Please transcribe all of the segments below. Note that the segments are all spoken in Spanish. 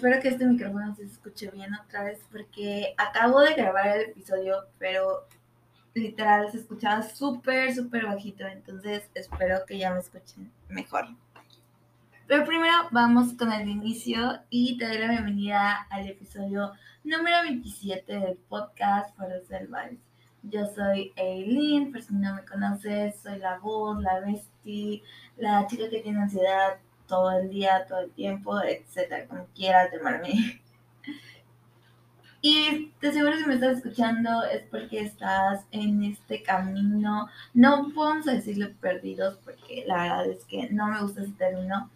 espero que este micrófono se escuche bien otra vez porque acabo de grabar el episodio, pero literal se escuchaba súper, súper bajito, entonces espero que ya me escuchen mejor. Pero primero vamos con el inicio y te doy la bienvenida al episodio número 27 del podcast para ser Yo soy Eileen, por si no me conoces, soy la voz, la bestie, la chica que tiene ansiedad todo el día, todo el tiempo, etcétera, como quieras llamarme. Y te seguro si me estás escuchando es porque estás en este camino, no podemos decirle perdidos porque la verdad es que no me gusta ese término,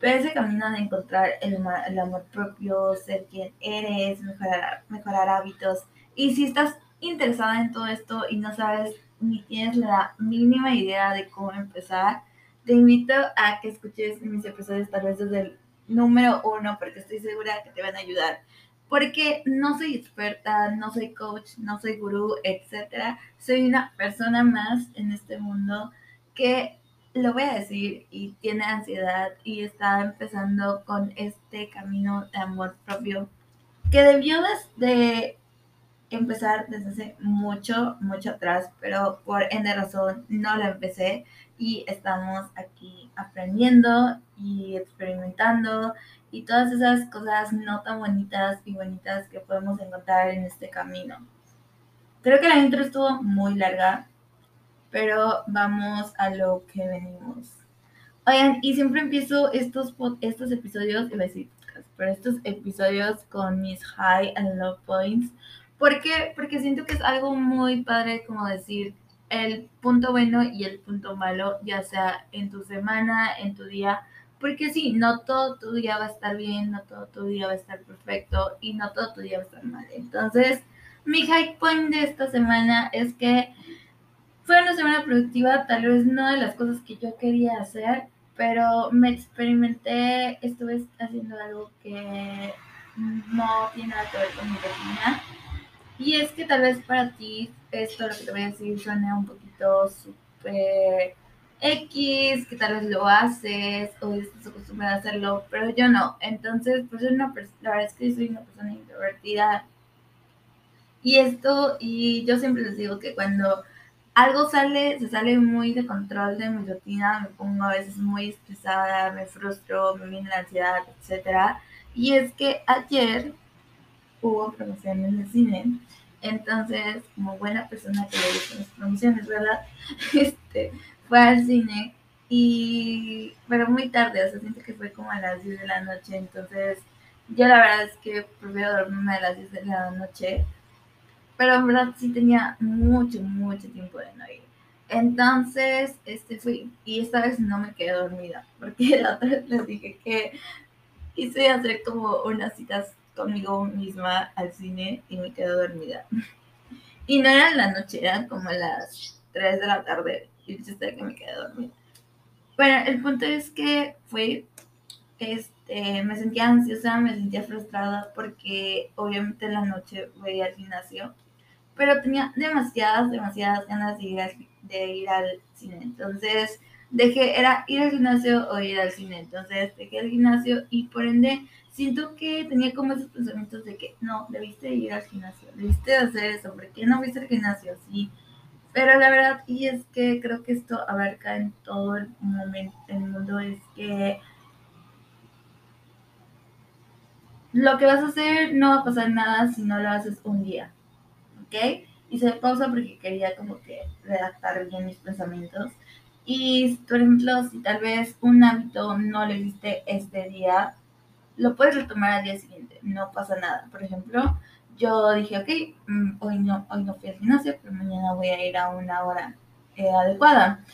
pero ese camino de encontrar el, el amor propio, ser quien eres, mejorar, mejorar hábitos. Y si estás interesada en todo esto y no sabes ni tienes la mínima idea de cómo empezar, te invito a que escuches mis episodios tal vez desde el número uno porque estoy segura que te van a ayudar. Porque no soy experta, no soy coach, no soy gurú, etc. Soy una persona más en este mundo que lo voy a decir y tiene ansiedad y está empezando con este camino de amor propio que debió de empezar desde hace mucho, mucho atrás, pero por N razón no lo empecé y estamos aquí aprendiendo y experimentando y todas esas cosas no tan bonitas y bonitas que podemos encontrar en este camino. Creo que la intro estuvo muy larga, pero vamos a lo que venimos. Oigan, y siempre empiezo estos, estos episodios, iba a decir pero estos episodios con mis high and low points. ¿Por qué? Porque siento que es algo muy padre como decir, el punto bueno y el punto malo, ya sea en tu semana, en tu día, porque sí, no todo tu día va a estar bien, no todo tu día va a estar perfecto y no todo tu día va a estar mal. Entonces, mi high point de esta semana es que fue una semana productiva, tal vez no de las cosas que yo quería hacer, pero me experimenté, estuve haciendo algo que no tiene nada que ver con mi rutina y es que tal vez para ti esto, lo que te voy a decir, suena un poquito súper X, que tal vez lo haces o estás acostumbrada a hacerlo, pero yo no. Entonces, pues una la verdad es que soy una persona introvertida. Y esto, y yo siempre les digo que cuando algo sale, se sale muy de control de mi rutina, me pongo a veces muy estresada, me frustro, me viene la ansiedad, etc. Y es que ayer hubo promoción en el cine. Entonces, como buena persona que le gustan las promociones, ¿verdad? Este, fue al cine y, pero muy tarde, o sea, siento que fue como a las 10 de la noche, entonces yo la verdad es que prefiero dormirme a las 10 de la noche, pero en verdad sí tenía mucho, mucho tiempo de no ir. Entonces, este fui, y esta vez no me quedé dormida, porque la otra vez les dije que hice hacer como unas citas conmigo misma al cine y me quedé dormida. Y no era la noche, eran como las 3 de la tarde y que me quedé dormida. Bueno, el punto es que fue, este, me sentía ansiosa, me sentía frustrada porque obviamente en la noche voy al gimnasio, pero tenía demasiadas, demasiadas ganas de ir al, de ir al cine. Entonces dejé, era ir al gimnasio o ir al cine. Entonces dejé el gimnasio y por ende siento que tenía como esos pensamientos de que no, debiste ir al gimnasio, debiste hacer eso, ¿por qué no fuiste al gimnasio? Sí, pero la verdad, y es que creo que esto abarca en todo el momento, el mundo, es que lo que vas a hacer no va a pasar nada si no lo haces un día, ¿ok? Se pausa porque quería como que redactar bien mis pensamientos. Y, por ejemplo, si tal vez un hábito no le diste este día, lo puedes retomar al día siguiente, no pasa nada. Por ejemplo, yo dije, ok, mm, hoy no, hoy no fui al gimnasio, pero mañana voy a ir a una hora eh, adecuada,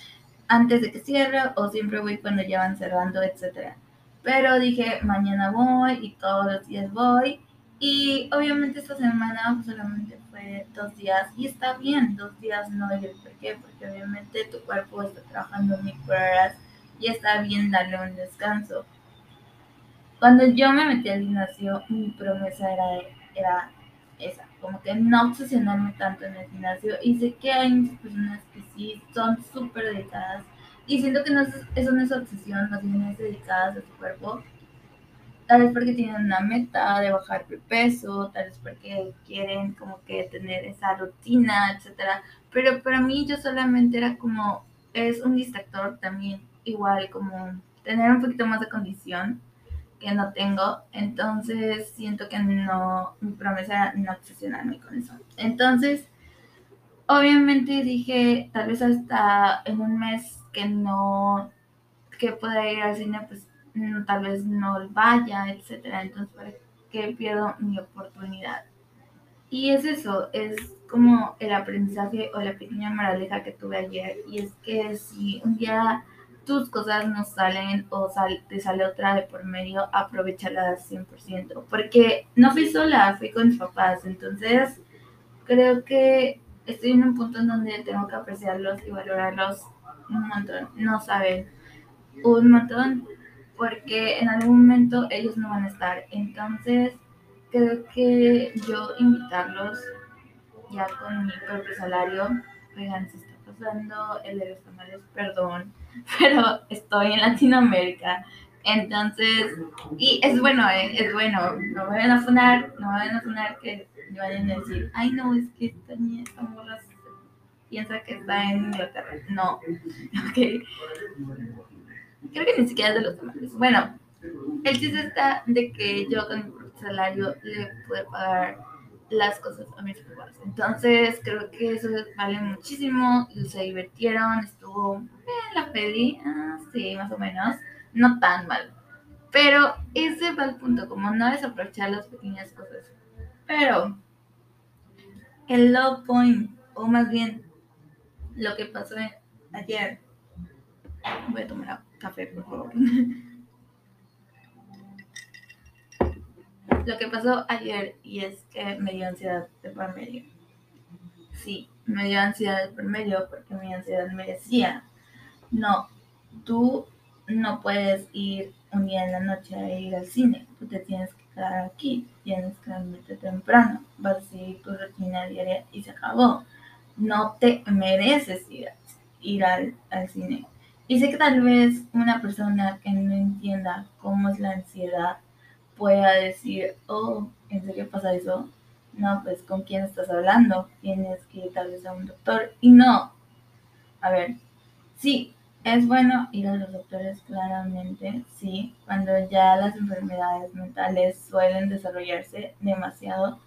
antes de que cierre o siempre voy cuando ya van cerrando, etc. Pero dije, mañana voy y todos los días voy. Y obviamente esta semana solamente fue dos días y está bien, dos días no ir. ¿Por qué? Porque obviamente tu cuerpo está trabajando mil horas y está bien darle un descanso. Cuando yo me metí al gimnasio, mi promesa era, era esa, como que no obsesionarme tanto en el gimnasio. Y sé que hay muchas personas que sí son súper dedicadas y siento que no es, eso no es obsesión, más bien es dedicadas a su cuerpo. tal vez porque tienen una meta de bajar de peso, tal vez porque quieren como que tener esa rutina, etcétera. Pero para mí yo solamente era como, es un distractor también, igual como tener un poquito más de condición que no tengo, entonces siento que no, mi promesa era no obsesionarme con eso. Entonces, obviamente dije, tal vez hasta en un mes que no, que pueda ir al cine, pues no, tal vez no vaya, etcétera. Entonces, ¿para qué pierdo mi oportunidad? Y es eso, es como el aprendizaje o la pequeña moraleja que tuve ayer. Y es que si un día tus cosas no salen o te sale otra de por medio, aprovechalas 100%. Porque no fui sola, fui con mis papás. Entonces, creo que estoy en un punto en donde tengo que apreciarlos y valorarlos un montón. No saben, un montón. Porque en algún momento ellos no van a estar. Entonces, creo que yo invitarlos ya con mi propio salario, oigan, se está pasando el de los tamales, perdón, pero estoy en Latinoamérica. Entonces, y es bueno, eh, es bueno, no me van a sonar, no me van a sonar que vayan a decir, ay no, es que esta niña, esta piensa que está en Inglaterra. No, ok. Creo que ni siquiera es de los tamales. Bueno, el chiste está de que yo con mi salario le pude pagar las cosas a mis papás. Entonces creo que eso vale muchísimo, se divirtieron, estuvo bien la peli, ah, sí, más o menos, no tan mal. Pero ese va el punto, como no desaprovechar las pequeñas cosas. Pero el low point, o más bien lo que pasó ayer, voy a tomar café, por favor. lo que pasó ayer y es que me dio ansiedad de por medio. Sí, me dio ansiedad de por medio porque mi ansiedad me decía, no, tú no puedes ir un día en la noche a ir al cine, tú te tienes que quedar aquí, tienes que dormirte temprano, vas a seguir tu rutina diaria y se acabó. No te mereces ir, ir al, al cine. Y sé que tal vez una persona que no entienda cómo es la ansiedad pueda decir, oh, ¿en serio pasa eso? No, pues con quién estás hablando, tienes que ir tal vez a un doctor. Y no, a ver, sí, es bueno ir a los doctores claramente, sí, cuando ya las enfermedades mentales suelen desarrollarse demasiado,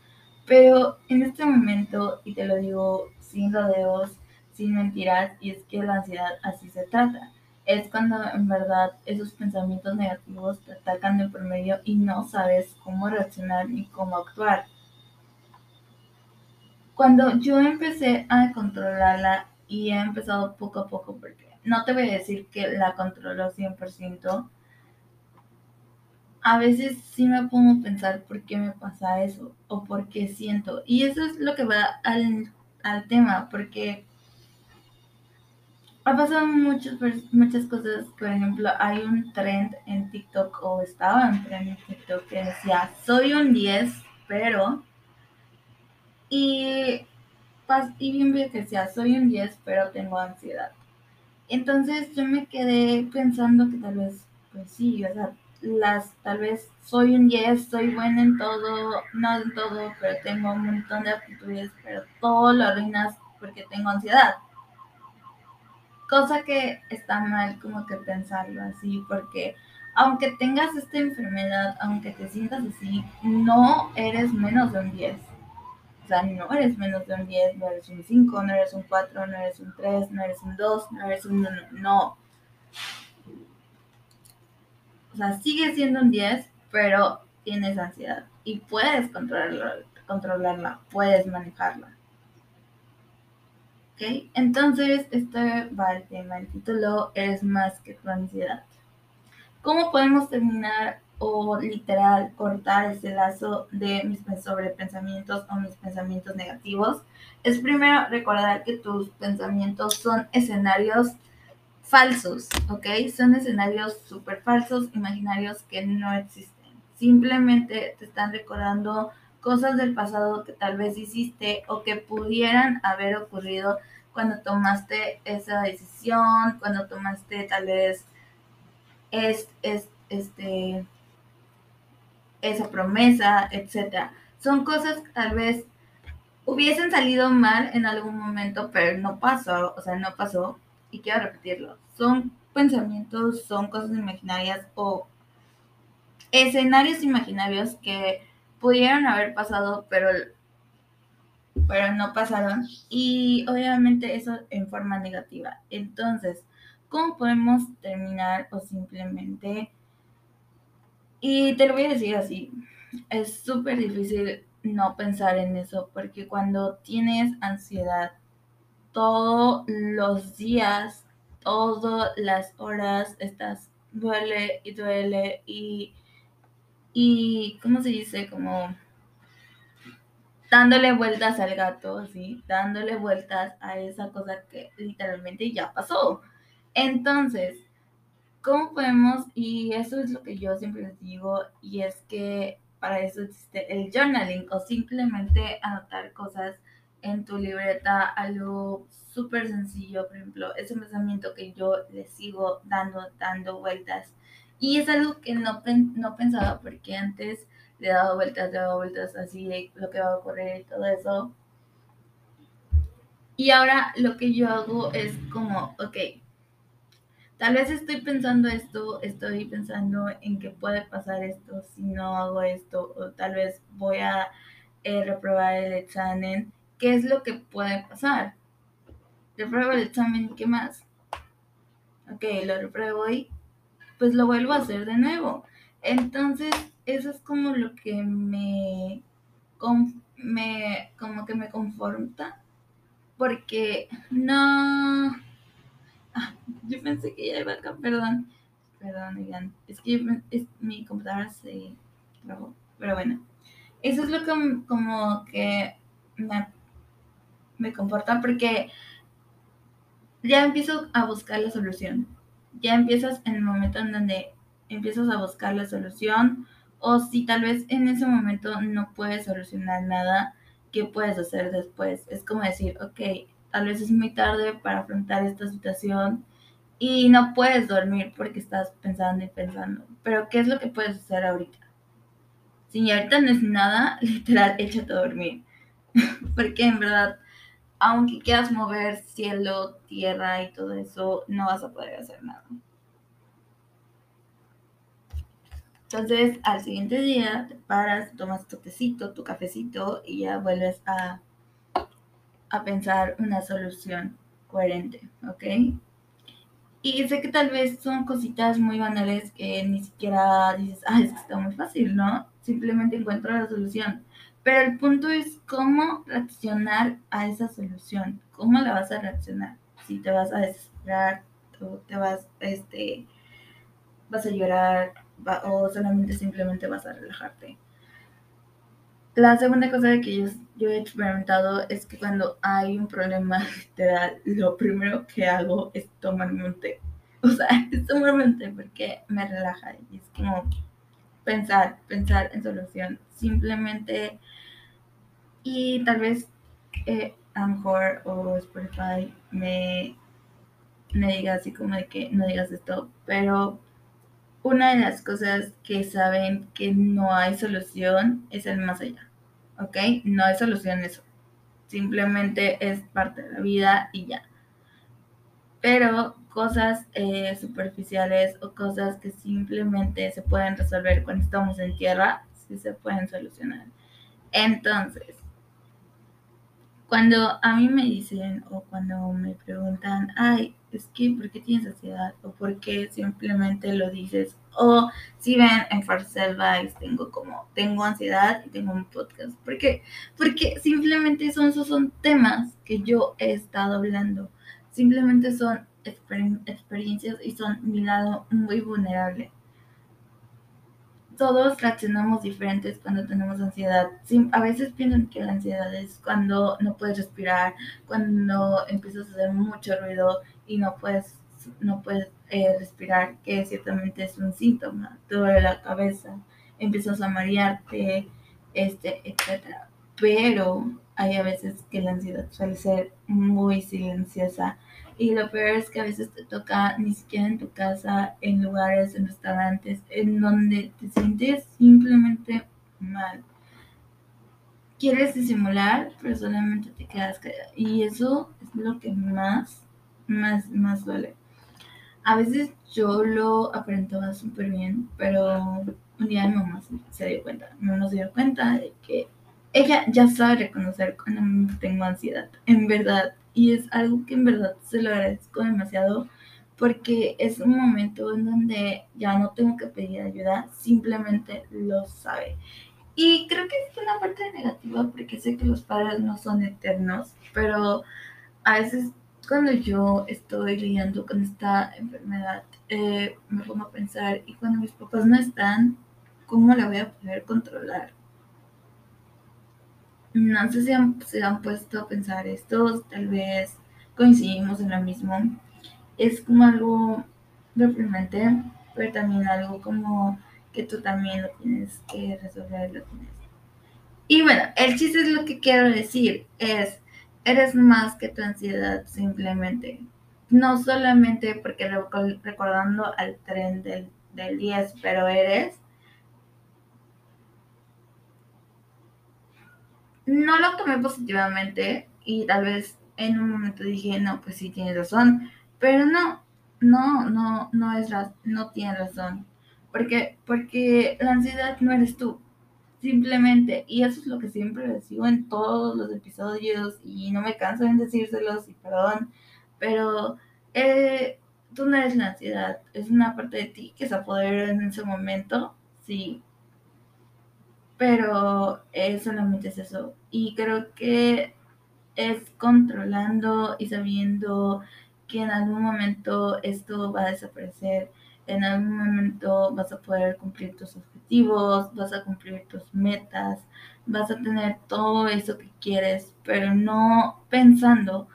pero en este momento, y te lo digo sin rodeos, sin mentiras, y es que la ansiedad así se trata es cuando en verdad esos pensamientos negativos te atacan de por medio y no sabes cómo reaccionar ni cómo actuar. Cuando yo empecé a controlarla y he empezado poco a poco, porque no te voy a decir que la controlo 100%, a veces sí me pongo a pensar por qué me pasa eso o por qué siento. Y eso es lo que va al, al tema, porque ha pasado muchas, muchas cosas. Por ejemplo, hay un trend en TikTok, o estaba un trend en TikTok que decía, soy un 10, pero... Y, y bien que decía, soy un 10, pero tengo ansiedad. Entonces yo me quedé pensando que tal vez, pues sí, o sea, las, tal vez soy un 10, soy buena en todo, no en todo, pero tengo un montón de aptitudes, pero todo lo arruinas porque tengo ansiedad. Cosa que está mal como que pensarlo así, porque aunque tengas esta enfermedad, aunque te sientas así, no eres menos de un 10. O sea, no eres menos de un 10, no eres un 5, no eres un 4, no eres un 3, no eres un 2, no eres un 1, no. O sea, sigue siendo un 10, pero tienes ansiedad y puedes controlarla, controlarla puedes manejarla. Entonces, este va el tema, el título es más que ansiedad. ¿Cómo podemos terminar o literal cortar ese lazo de mis sobrepensamientos o mis pensamientos negativos? Es primero recordar que tus pensamientos son escenarios falsos, ¿ok? Son escenarios súper falsos, imaginarios que no existen. Simplemente te están recordando cosas del pasado que tal vez hiciste o que pudieran haber ocurrido cuando tomaste esa decisión, cuando tomaste tal vez es, es, este, esa promesa, etc. Son cosas que tal vez hubiesen salido mal en algún momento, pero no pasó, o sea, no pasó, y quiero repetirlo. Son pensamientos, son cosas imaginarias o escenarios imaginarios que pudieron haber pasado, pero, pero no pasaron. Y obviamente eso en forma negativa. Entonces, ¿cómo podemos terminar o simplemente... Y te lo voy a decir así, es súper difícil no pensar en eso, porque cuando tienes ansiedad todos los días, todas las horas, estás duele y duele y, y ¿cómo se dice? Como dándole vueltas al gato, ¿sí? Dándole vueltas a esa cosa que literalmente ya pasó. Entonces, ¿cómo podemos? Y eso es lo que yo siempre les digo, y es que para eso existe el journaling o simplemente anotar cosas en tu libreta, algo súper sencillo, por ejemplo, ese pensamiento que yo le sigo dando, dando vueltas. Y es algo que no, no pensaba porque antes le dado vueltas, le dado vueltas así de lo que va a ocurrir y todo eso. Y ahora lo que yo hago es como, ok, tal vez estoy pensando esto, estoy pensando en que puede pasar esto si no hago esto, o tal vez voy a eh, reprobar el examen. ¿Qué es lo que puede pasar? Repruebo el examen, ¿qué más? Ok, lo repruebo y pues lo vuelvo a hacer de nuevo. Entonces, eso es como lo que me, me como que me conforta, porque no Ah, yo pensé que ya iba acá, perdón. Perdón, digan. Es que mi computadora se trabó. Pero bueno. Eso es lo que como que me, me comporta porque ya empiezo a buscar la solución. Ya empiezas en el momento en donde empiezas a buscar la solución o si tal vez en ese momento no puedes solucionar nada, ¿qué puedes hacer después? Es como decir, ok, tal vez es muy tarde para afrontar esta situación y no puedes dormir porque estás pensando y pensando. Pero ¿qué es lo que puedes hacer ahorita? Si ahorita no es nada, literal, échate a dormir. porque en verdad, aunque quieras mover cielo, tierra y todo eso, no vas a poder hacer nada. Entonces, al siguiente día te paras, tomas tu tecito, tu cafecito y ya vuelves a a pensar una solución coherente, ¿ok? Y sé que tal vez son cositas muy banales que ni siquiera dices, ah, es que está muy fácil, ¿no? Simplemente encuentro la solución. Pero el punto es cómo reaccionar a esa solución. ¿Cómo la vas a reaccionar? Si te vas a desesperar, o te vas, este, vas a llorar, o solamente simplemente vas a relajarte. La segunda cosa que yo, yo, he experimentado es que cuando hay un problema literal, lo primero que hago es tomarme un té. O sea, es tomarme un té porque me relaja y es como pensar, pensar en solución. Simplemente, y tal vez eh, Anchor o Spotify me, me diga así como de que no digas esto, pero una de las cosas que saben que no hay solución es el más allá. ¿Ok? No hay solución eso. Simplemente es parte de la vida y ya. Pero cosas eh, superficiales o cosas que simplemente se pueden resolver cuando estamos en tierra, sí se pueden solucionar. Entonces, cuando a mí me dicen o cuando me preguntan, ay, es que, ¿por qué tienes ansiedad? O ¿por qué simplemente lo dices? O si ven en First Advice tengo como, tengo ansiedad y tengo un podcast. ¿Por qué? Porque simplemente son, esos son temas que yo he estado hablando. Simplemente son experiencias y son mi lado muy vulnerable todos reaccionamos diferentes cuando tenemos ansiedad. a veces piensan que la ansiedad es cuando no puedes respirar, cuando empiezas a hacer mucho ruido y no puedes, no puedes eh, respirar, que ciertamente es un síntoma. Te duele la cabeza, empiezas a marearte, este, etc. Pero hay a veces que la ansiedad suele ser muy silenciosa Y lo peor es que a veces te toca ni siquiera en tu casa, en lugares, en restaurantes, en donde te sientes simplemente mal. Quieres disimular, pero solamente te quedas callada. Y eso es lo que más, más, más duele. A veces yo lo aparentaba súper bien, pero un día mi mamá se dio cuenta. Mi mamá se dio cuenta de que ella ya sabe reconocer cuando tengo ansiedad, en verdad. Y es algo que en verdad se lo agradezco demasiado porque es un momento en donde ya no tengo que pedir ayuda, simplemente lo sabe. Y creo que es una parte negativa porque sé que los padres no son eternos, pero a veces cuando yo estoy lidiando con esta enfermedad, eh, me pongo a pensar, y cuando mis papás no están, ¿cómo la voy a poder controlar? No sé si se han puesto a pensar esto, tal vez coincidimos en lo mismo. Es como algo deprimente, pero también algo como que tú también lo tienes que resolver, lo tienes. Y bueno, el chiste es lo que quiero decir, es, eres más que tu ansiedad simplemente. No solamente porque recordando al tren del, del 10, pero eres no lo tomé positivamente y tal vez en un momento dije, no, pues sí, tienes razón, pero no, no, no, no es, no tiene razón, porque, porque la ansiedad no eres tú, simplemente, y eso es lo que siempre les digo en todos los episodios y no me canso en decírselos y perdón, pero eh, tú no eres la ansiedad, es una parte de ti que se apodera en ese momento, sí, pero solamente es eso. Y creo que es controlando y sabiendo que en algún momento esto va a desaparecer, en algún momento vas a poder cumplir tus objetivos, vas a cumplir tus metas, vas a tener todo eso que quieres, pero no pensando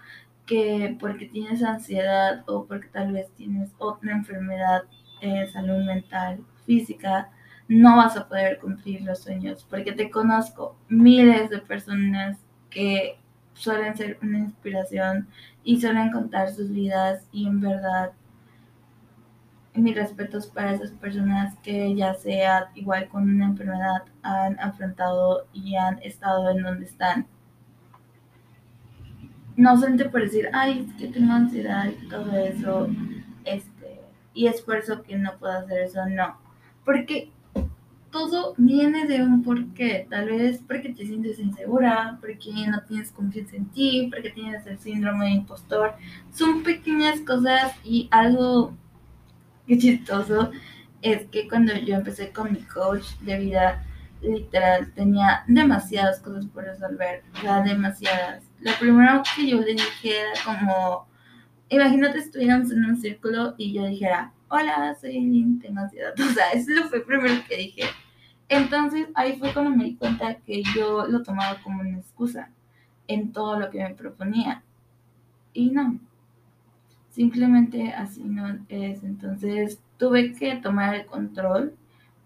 que porque tienes ansiedad o porque tal vez tienes otra enfermedad, de salud mental, física, no vas a poder cumplir los sueños, porque te conozco miles de personas que suelen ser una inspiración y suelen contar sus vidas y en verdad mis respetos para esas personas que ya sea igual con una enfermedad han afrontado y han estado en donde están. No solamente por decir, ay, es que tengo ansiedad y todo eso, este, y es por eso que no puedo hacer eso, no. Porque todo viene de un porqué. Tal vez porque te sientes insegura, porque no tienes confianza en ti, porque tienes el síndrome de impostor. Son pequeñas cosas y algo chistoso es que cuando yo empecé con mi coach de vida, literal, tenía demasiadas cosas por resolver, ya demasiadas. Lo primero que yo le dije era como, imagínate estuviéramos en un círculo y yo dijera, hola, soy Eileen, tengo ansiedad. O sea, eso fue lo primero que dije. Entonces ahí fue cuando me di cuenta que yo lo tomaba como una excusa en todo lo que me proponía. Y no, simplemente así no es. Entonces tuve que tomar el control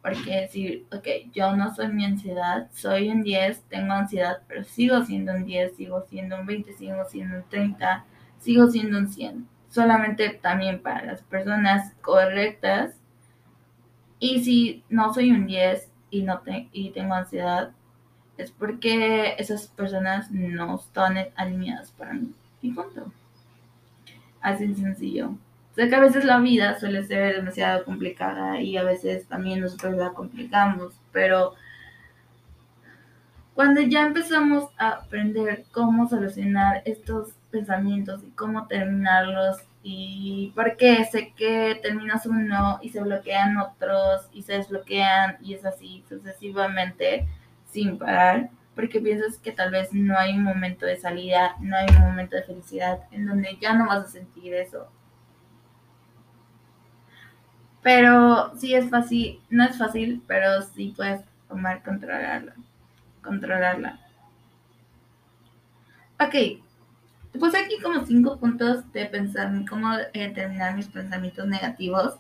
porque decir, ok, yo no soy mi ansiedad, soy un 10, tengo ansiedad, pero sigo siendo un 10, sigo siendo un 20, sigo siendo un 30, sigo siendo un 100 solamente también para las personas correctas. Y si no soy un 10 y, no y tengo ansiedad, es porque esas personas no están alineadas para mí. Y punto. Así de sencillo. Sé que a veces la vida suele ser demasiado complicada y a veces también nosotros la complicamos, pero cuando ya empezamos a aprender cómo solucionar estos pensamientos y cómo terminarlos y porque sé que terminas uno y se bloquean otros y se desbloquean y es así sucesivamente sin parar porque piensas que tal vez no hay un momento de salida, no hay un momento de felicidad en donde ya no vas a sentir eso. Pero sí es fácil, no es fácil, pero sí puedes tomar controlarla. Controlarla. Ok, puse aquí como cinco puntos de pensar cómo determinar mis pensamientos negativos.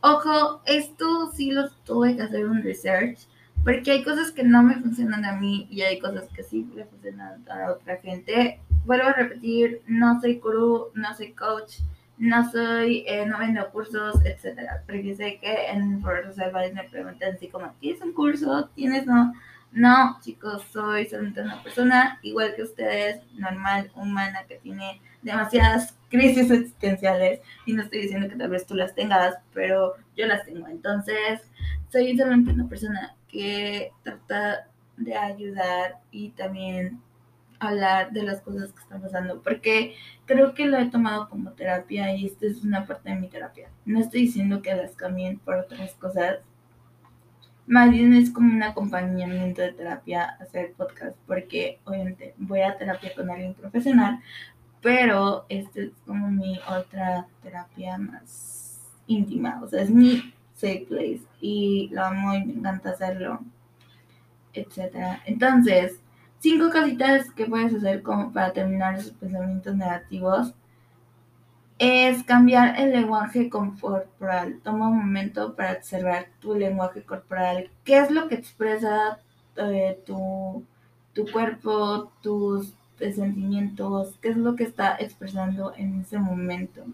Ojo, esto sí lo tuve que hacer un research porque hay cosas que no me funcionan a mí y hay cosas que sí le funcionan a otra gente. Vuelvo a repetir, no soy gurú, no soy coach, no soy, eh, no vendo cursos, etcétera. Porque sé que en Social me preguntan así como, ¿tienes un curso? ¿Tienes no? No, chicos, soy solamente una persona igual que ustedes, normal, humana, que tiene demasiadas crisis existenciales. Y no estoy diciendo que tal vez tú las tengas, pero yo las tengo. Entonces, soy solamente una persona que trata de ayudar y también hablar de las cosas que están pasando, porque creo que lo he tomado como terapia y esta es una parte de mi terapia. No estoy diciendo que las cambien por otras cosas, más bien es como un acompañamiento de terapia hacer podcast, porque obviamente voy a terapia con alguien profesional, pero este es como mi otra terapia más íntima, o sea, es mi safe place y lo amo y me encanta hacerlo, etcétera. Entonces, cinco cositas que puedes hacer como para terminar esos pensamientos negativos es cambiar el lenguaje corporal. Toma un momento para observar tu lenguaje corporal. ¿Qué es lo que expresa eh, tu, tu cuerpo, tus sentimientos? ¿Qué es lo que está expresando en ese momento?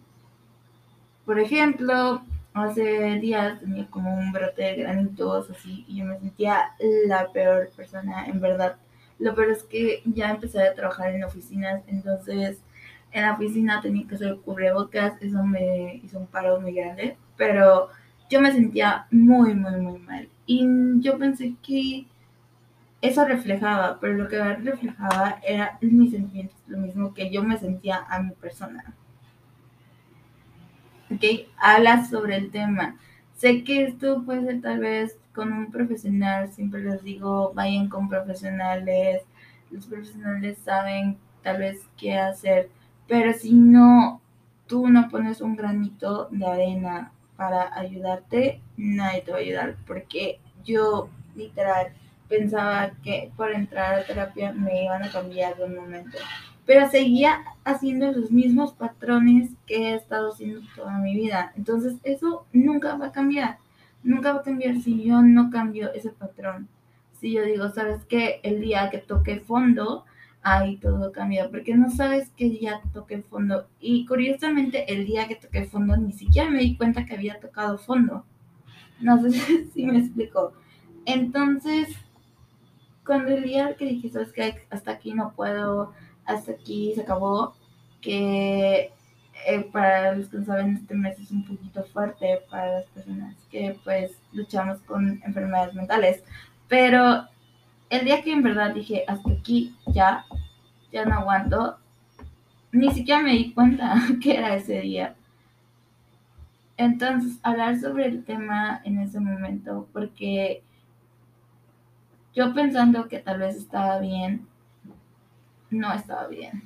Por ejemplo, hace días tenía como un brote de granitos así y yo me sentía la peor persona, en verdad. Lo peor es que ya empecé a trabajar en oficinas, entonces en la oficina tenía que hacer cubrebocas, eso me hizo un paro muy grande, pero yo me sentía muy, muy, muy mal. Y yo pensé que eso reflejaba, pero lo que reflejaba era mis sentimientos, lo mismo que yo me sentía a mi persona. ¿Ok? Habla sobre el tema. Sé que esto puede ser tal vez con un profesional, siempre les digo, vayan con profesionales, los profesionales saben tal vez qué hacer, pero si no, tú no pones un granito de arena para ayudarte, nadie te va a ayudar, porque yo literal pensaba que por entrar a terapia me iban a cambiar de un momento, pero seguía haciendo los mismos patrones que he estado haciendo toda mi vida, entonces eso nunca va a cambiar. Nunca va a cambiar si yo no cambio ese patrón. Si yo digo, sabes que el día que toque fondo, ahí todo cambia, porque no sabes qué día toque fondo. Y curiosamente, el día que toqué fondo, ni siquiera me di cuenta que había tocado fondo. No sé si me explico. Entonces, cuando el día que dije, sabes que hasta aquí no puedo, hasta aquí se acabó, que eh, para los que no saben, este mes es un poquito fuerte para las personas que pues luchamos con enfermedades mentales. Pero el día que en verdad dije, hasta aquí ya, ya no aguanto, ni siquiera me di cuenta que era ese día. Entonces, hablar sobre el tema en ese momento, porque yo pensando que tal vez estaba bien, no estaba bien.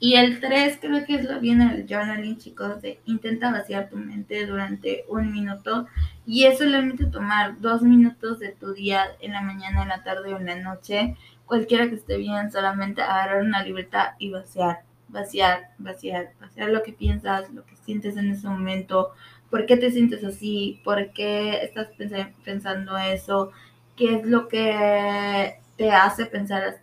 Y el 3 creo que es lo viene el journaling, chicos, de intenta vaciar tu mente durante un minuto y es solamente tomar dos minutos de tu día en la mañana, en la tarde o en la noche, cualquiera que esté bien, solamente agarrar una libreta y vaciar, vaciar, vaciar, vaciar lo que piensas, lo que sientes en ese momento, por qué te sientes así, por qué estás pensando eso, qué es lo que te hace pensar,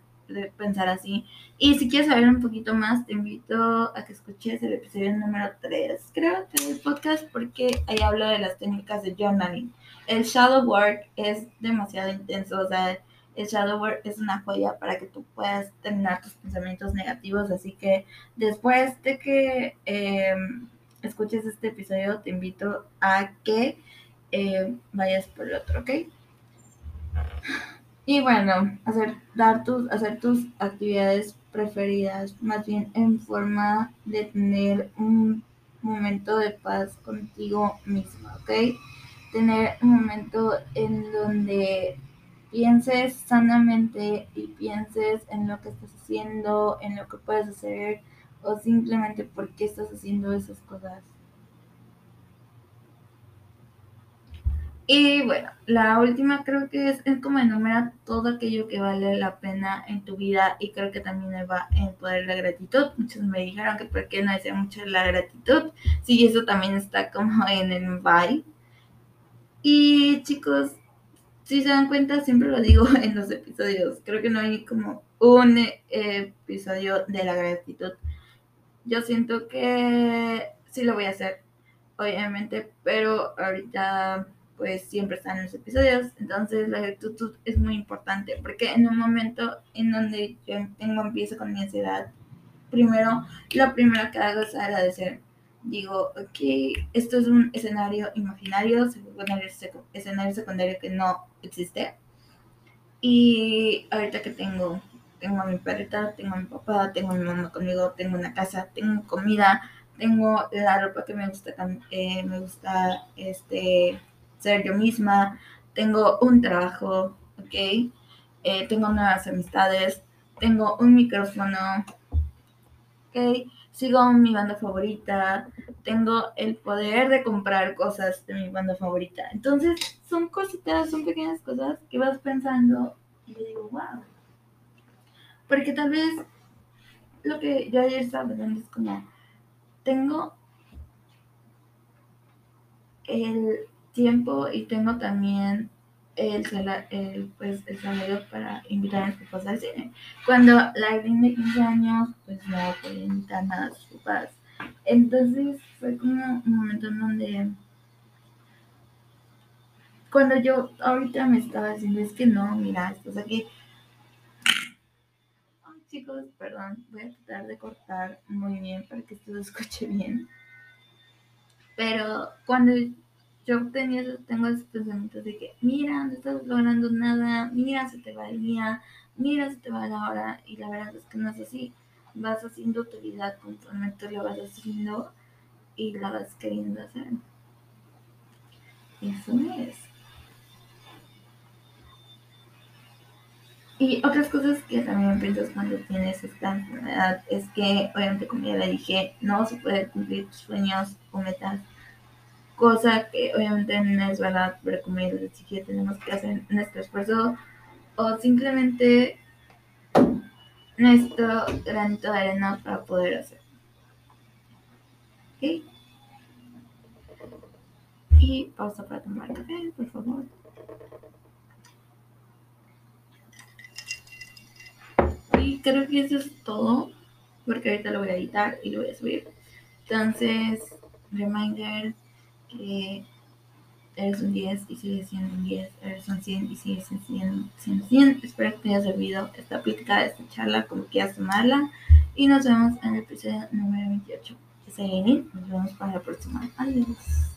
pensar así y si quieres saber un poquito más, te invito a que escuches el episodio número 3, creo, del podcast, porque ahí hablo de las técnicas de journaling. El shadow work es demasiado intenso, o sea, el shadow work es una joya para que tú puedas terminar tus pensamientos negativos, así que después de que em, escuches este episodio, te invito a que em, vayas por el otro, ¿ok? Y bueno, hacer, dar tus, hacer tus actividades preferidas, más bien en forma de tener un momento de paz contigo mismo, ¿ok? Tener un momento en donde pienses sanamente y pienses en lo que estás haciendo, en lo que puedes hacer o simplemente por qué estás haciendo esas cosas. Y bueno, la última creo que es, es como enumerar todo aquello que vale la pena en tu vida y creo que también va en poder la gratitud. Muchos me dijeron que por qué no decía mucho la gratitud. Sí, eso también está como en el vibe. Y chicos, si se dan cuenta, siempre lo digo en los episodios. Creo que no hay como un episodio de la gratitud. Yo siento que sí lo voy a hacer, obviamente, pero ahorita pues siempre están en los episodios. Entonces la gratitud es muy importante porque en un momento en donde yo tengo empiezo con mi ansiedad, primero, lo primero que hago es agradecer digo, ok, esto es un escenario imaginario, escenario secundario que no existe. Y ahorita que tengo, tengo a mi perrita, tengo a mi papá, tengo a mi mamá conmigo, tengo una casa, tengo comida, tengo la ropa que me gusta, eh, me gusta este, ser yo misma, tengo un trabajo, ok, eh, tengo nuevas amistades, tengo un micrófono, ok, sigo mi banda favorita, tengo el poder de comprar cosas de mi banda favorita. Entonces, son cositas, son pequeñas cosas que vas pensando y yo digo, wow. Porque tal vez lo que yo ayer estaba pensando es como, tengo el tiempo y tengo también el, el, pues, el salario para invitar a mis papás al cine. Cuando la de 15 años, pues no podía invitar nada a sus papás. Entonces fue como un momento en donde cuando yo ahorita me estaba diciendo es que no, mira, estás aquí. chicos, perdón, voy a tratar de cortar muy bien para que esto se escuche bien. Pero cuando yo tenía, tengo esos pensamientos de que, mira, no estás logrando nada, mira, se te va el día, mira, se te va la hora, y la verdad es que no es así. Vas haciendo tu vida conforme tú lo vas haciendo y la vas queriendo hacer. Eso es. Y otras cosas que también piensas cuando tienes esta enfermedad es que, obviamente, como ya le dije, no se puede cumplir tus sueños o metas cosa que obviamente no es verdad, pero como ya les dije, tenemos que hacer nuestro esfuerzo o simplemente nuestro granito de arena para poder hacer. ¿Ok? Y pausa para tomar café, por favor. Y creo que eso es todo, porque ahorita lo voy a editar y lo voy a subir. Entonces, reminder que eres un 10 y sigues siendo un 10, eres un 100 y sigues siendo, siendo 100. Espero que te haya servido esta plática, esta charla, como quieras tomarla. Y nos vemos en el episodio número 28. Soy Nos vemos para la próxima. Adiós.